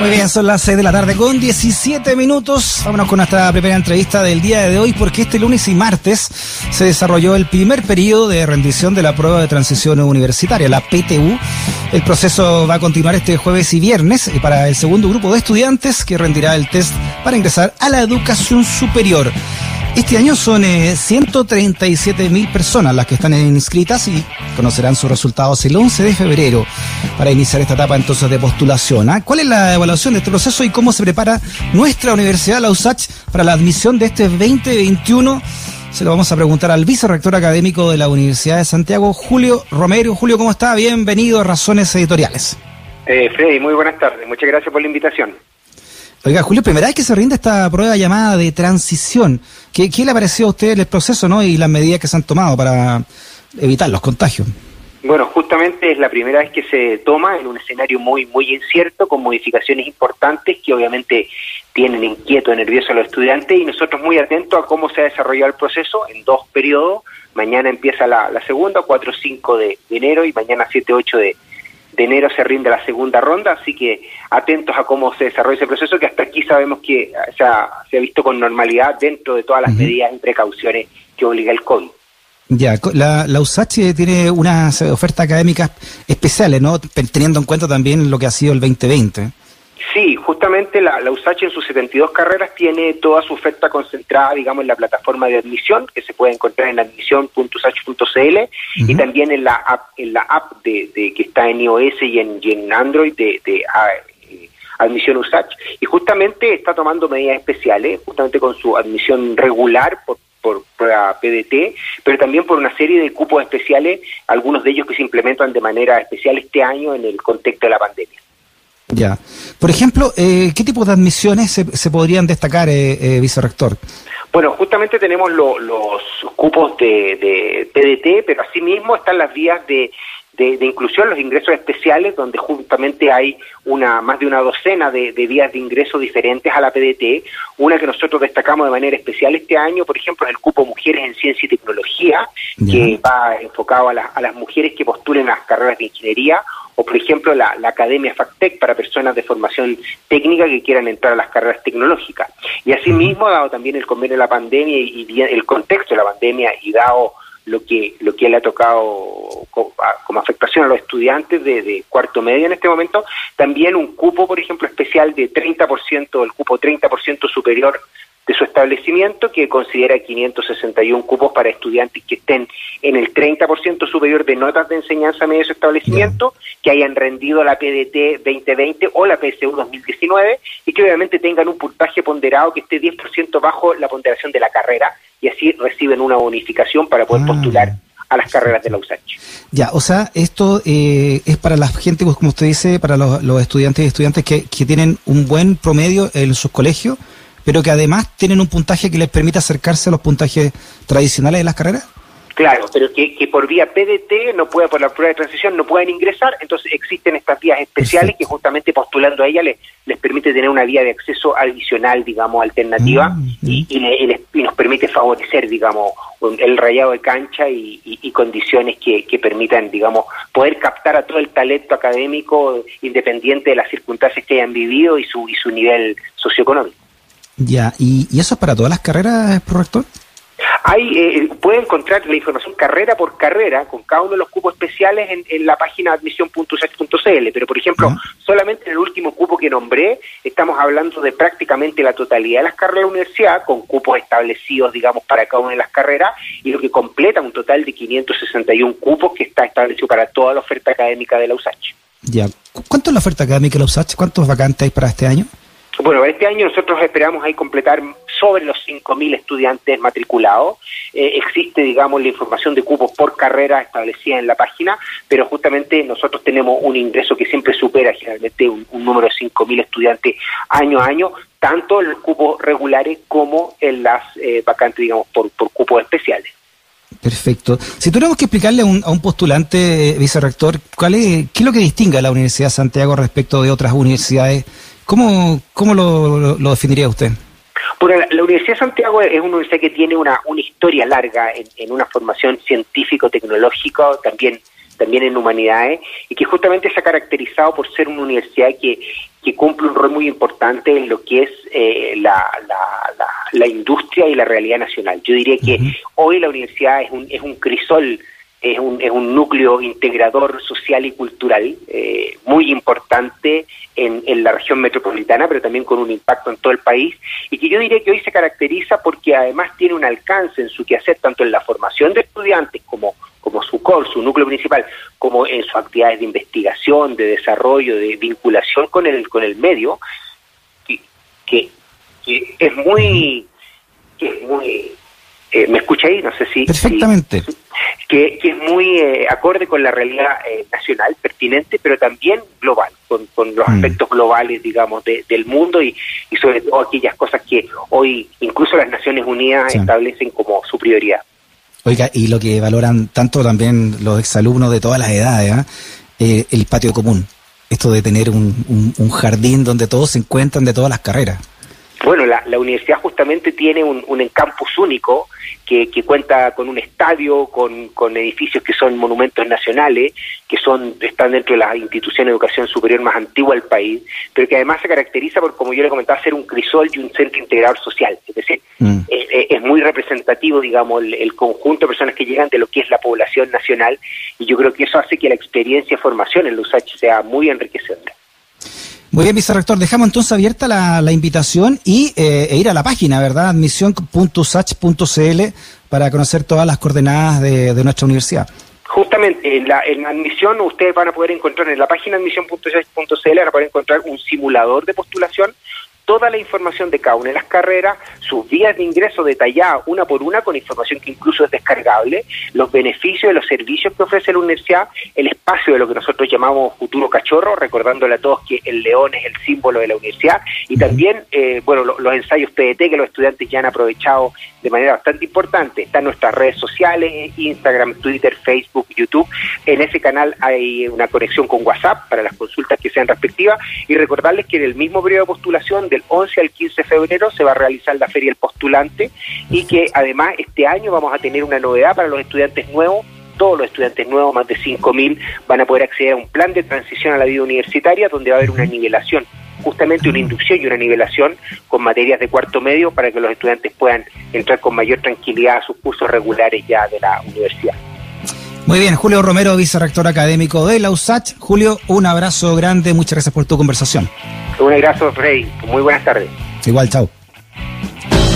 Muy bien, son las 6 de la tarde con 17 minutos. Vámonos con nuestra primera entrevista del día de hoy porque este lunes y martes se desarrolló el primer periodo de rendición de la prueba de transición universitaria, la PTU. El proceso va a continuar este jueves y viernes para el segundo grupo de estudiantes que rendirá el test para ingresar a la educación superior. Este año son 137 eh, mil personas las que están inscritas y conocerán sus resultados el 11 de febrero para iniciar esta etapa entonces de postulación. ¿ah? ¿Cuál es la evaluación de este proceso y cómo se prepara nuestra universidad, la USACH, para la admisión de este 2021? Se lo vamos a preguntar al vicerrector académico de la Universidad de Santiago, Julio Romero. Julio, ¿cómo está? Bienvenido a Razones Editoriales. Eh, Freddy, muy buenas tardes. Muchas gracias por la invitación. Oiga, Julio, primera vez que se rinde esta prueba llamada de transición. ¿Qué, qué le pareció a usted el proceso no y las medidas que se han tomado para evitar los contagios? Bueno, justamente es la primera vez que se toma en un escenario muy muy incierto, con modificaciones importantes que obviamente tienen inquieto, nervioso a los estudiantes y nosotros muy atentos a cómo se ha desarrollado el proceso en dos periodos. Mañana empieza la, la segunda, 4-5 de, enero y mañana 7-8 de, de enero se rinde la segunda ronda, así que atentos a cómo se desarrolla ese proceso, que hasta aquí sabemos que se ha, se ha visto con normalidad dentro de todas las medidas y precauciones que obliga el COVID. Ya, la, la USACH tiene unas ofertas académicas especiales, ¿no? Teniendo en cuenta también lo que ha sido el 2020. Sí, justamente la, la USACH en sus 72 carreras tiene toda su oferta concentrada, digamos, en la plataforma de admisión, que se puede encontrar en admisión.usach.cl y también en la app, en la app de, que está en iOS y en, en Android de, de eh, Admisión USACH. Y justamente está tomando medidas especiales, justamente con su admisión regular por por prueba PDT, pero también por una serie de cupos especiales, algunos de ellos que se implementan de manera especial este año en el contexto de la pandemia. Ya. Por ejemplo, eh, ¿qué tipo de admisiones se, podrían destacar, eh, eh, vicerrector? Bueno, justamente tenemos los cupos de, de PDT, pero asimismo están las vías de, de, inclusión, los ingresos especiales, donde justamente hay una más de una docena de, vías de ingreso diferentes a la PDT. Una que nosotros destacamos de manera especial este año, por ejemplo, es el cupo Mujeres en Ciencia y Tecnología, que va enfocado a, a las mujeres que postulen las carreras de ingeniería o por ejemplo la, Academia FACTEC para personas de formación técnica que quieran entrar a las carreras tecnológicas. Y asimismo, dado también el convenio de la pandemia y, el contexto de la pandemia y dado lo que lo que le ha tocado como afectación a los estudiantes de, de, cuarto medio en este momento, también un cupo, por ejemplo, especial de 30%, el cupo 30% superior de su establecimiento, que considera 561 cupos para estudiantes que estén en el 30% superior de notas de enseñanza medio de su establecimiento, que hayan rendido la PDT 2020 o la PSU 2019 y que obviamente tengan un puntaje ponderado que esté 10% bajo la ponderación de la carrera y así reciben una bonificación para poder ah. postular a las carreras de la USACH. Ya, o sea, esto eh, es para la gente, como usted dice, para los, estudiantes y estudiantes que, que tienen un buen promedio en sus colegios pero que además tienen un puntaje que les permite acercarse a los puntajes tradicionales de las carreras? Claro, pero que, por vía PDT no pueda, por la prueba de transición, no pueden ingresar, entonces existen estas vías especiales que justamente postulando a ella les, les permite tener una vía de acceso adicional, digamos, alternativa mm, y, y, nos permite favorecer, digamos, el rayado de cancha y, condiciones que, que, permitan, digamos, poder captar a todo el talento académico independiente de las circunstancias que hayan vivido y su, y su nivel socioeconómico. Ya, ¿y, eso es para todas las carreras, rector? Hay, eh, puede encontrar la información carrera por carrera con cada uno de los cupos especiales en, la página admisión.usach.cl, pero por ejemplo, solamente en el último cupo que nombré, estamos hablando de prácticamente la totalidad de las carreras de la universidad, con cupos establecidos, digamos, para cada una de las carreras, y lo que completa un total de 561 cupos que está establecido para toda la oferta académica de la USACH. Ya, ¿cuánto es la oferta académica de la USACH? ¿Cuántos vacantes hay para este año? Bueno, este año nosotros esperamos ahí completar sobre los 5.000 estudiantes matriculados. Eh, existe, digamos, la información de cupos por carrera establecida en la página, pero justamente nosotros tenemos un ingreso que siempre supera generalmente un, número de 5.000 estudiantes año a año, tanto en los cupos regulares como en las eh, vacantes, digamos, por, cupos especiales. Perfecto. Si tuviéramos que explicarle a un, a un postulante, eh, vicerrector, ¿cuál es, ¿qué es lo que distingue a la Universidad de Santiago respecto de otras universidades ¿Cómo, cómo lo, definiría usted? Bueno, la, Universidad de Santiago es una universidad que tiene una, una historia larga en, una formación científico-tecnológica, también también en humanidades, y que justamente se ha caracterizado por ser una universidad que, que cumple un rol muy importante en lo que es eh, la, la, industria y la realidad nacional. Yo diría que hoy la universidad es un, es un crisol, es un, es un núcleo integrador social y cultural eh, muy importante en, en, la región metropolitana, pero también con un impacto en todo el país, y que yo diría que hoy se caracteriza porque además tiene un alcance en su quehacer, tanto en la formación de estudiantes como como su core, su núcleo principal, como en sus actividades de investigación, de desarrollo, de vinculación con el, con el medio, que, es muy, muy eh, ¿me escucha ahí? No sé si... Perfectamente. Que, es muy eh, acorde con la realidad eh, nacional, pertinente, pero también global, con, los mm. aspectos globales, digamos, del mundo y, y sobre todo aquellas cosas que hoy incluso las Naciones Unidas establecen como su prioridad. Oiga, y lo que valoran tanto también los exalumnos de todas las edades, ¿ah? eh, el patio común. Esto de tener un, un, jardín donde todos se encuentran de todas las carreras. Bueno, la, la universidad justamente tiene un, un campus único que, cuenta con un estadio, con, edificios que son monumentos nacionales, que son están dentro de las instituciones de educación superior más antiguas del país, pero que además se caracteriza por, como yo le comentaba, ser un crisol y un centro integrador social. Es decir, mm. eh, eh, es muy representativo, digamos, el, conjunto de personas que llegan de lo que es la población nacional, y yo creo que eso hace que la experiencia de formación en los USACH sea muy enriquecedora. Muy bien, vicerrector. Dejamos entonces abierta la, invitación y eh, e ir a la página, ¿verdad? admisión.sach.cl para conocer todas las coordenadas de, nuestra universidad. Justamente, en la, en admisión ustedes van a poder encontrar en la página admisión.sach.cl van a poder encontrar un simulador de postulación toda la información de cada una de las carreras, sus vías de ingreso detalladas una por una con información que incluso es descargable, los beneficios de los servicios que ofrece la universidad, el espacio de lo que nosotros llamamos futuro cachorro, recordándole a todos que el león es el símbolo de la universidad, y también, eh, bueno, los ensayos PDT que los estudiantes ya han aprovechado de manera bastante importante. Están nuestras redes sociales, Instagram, Twitter, Facebook, YouTube. En ese canal hay una conexión con WhatsApp para las consultas que sean respectivas y recordarles que en el mismo periodo de postulación del 11 al 15 de febrero se va a realizar la Feria del Postulante y que además este año vamos a tener una novedad para los estudiantes nuevos todos los estudiantes nuevos, más de 5.000, van a poder acceder a un plan de transición a la vida universitaria donde va a haber una nivelación, justamente una inducción y una nivelación con materias de cuarto medio para que los estudiantes puedan entrar con mayor tranquilidad a sus cursos regulares ya de la universidad. Muy bien, Julio Romero, vicerrector académico de la USACH. Julio, un abrazo grande, muchas gracias por tu conversación. Un abrazo, Frey. Muy buenas tardes. Igual, chao.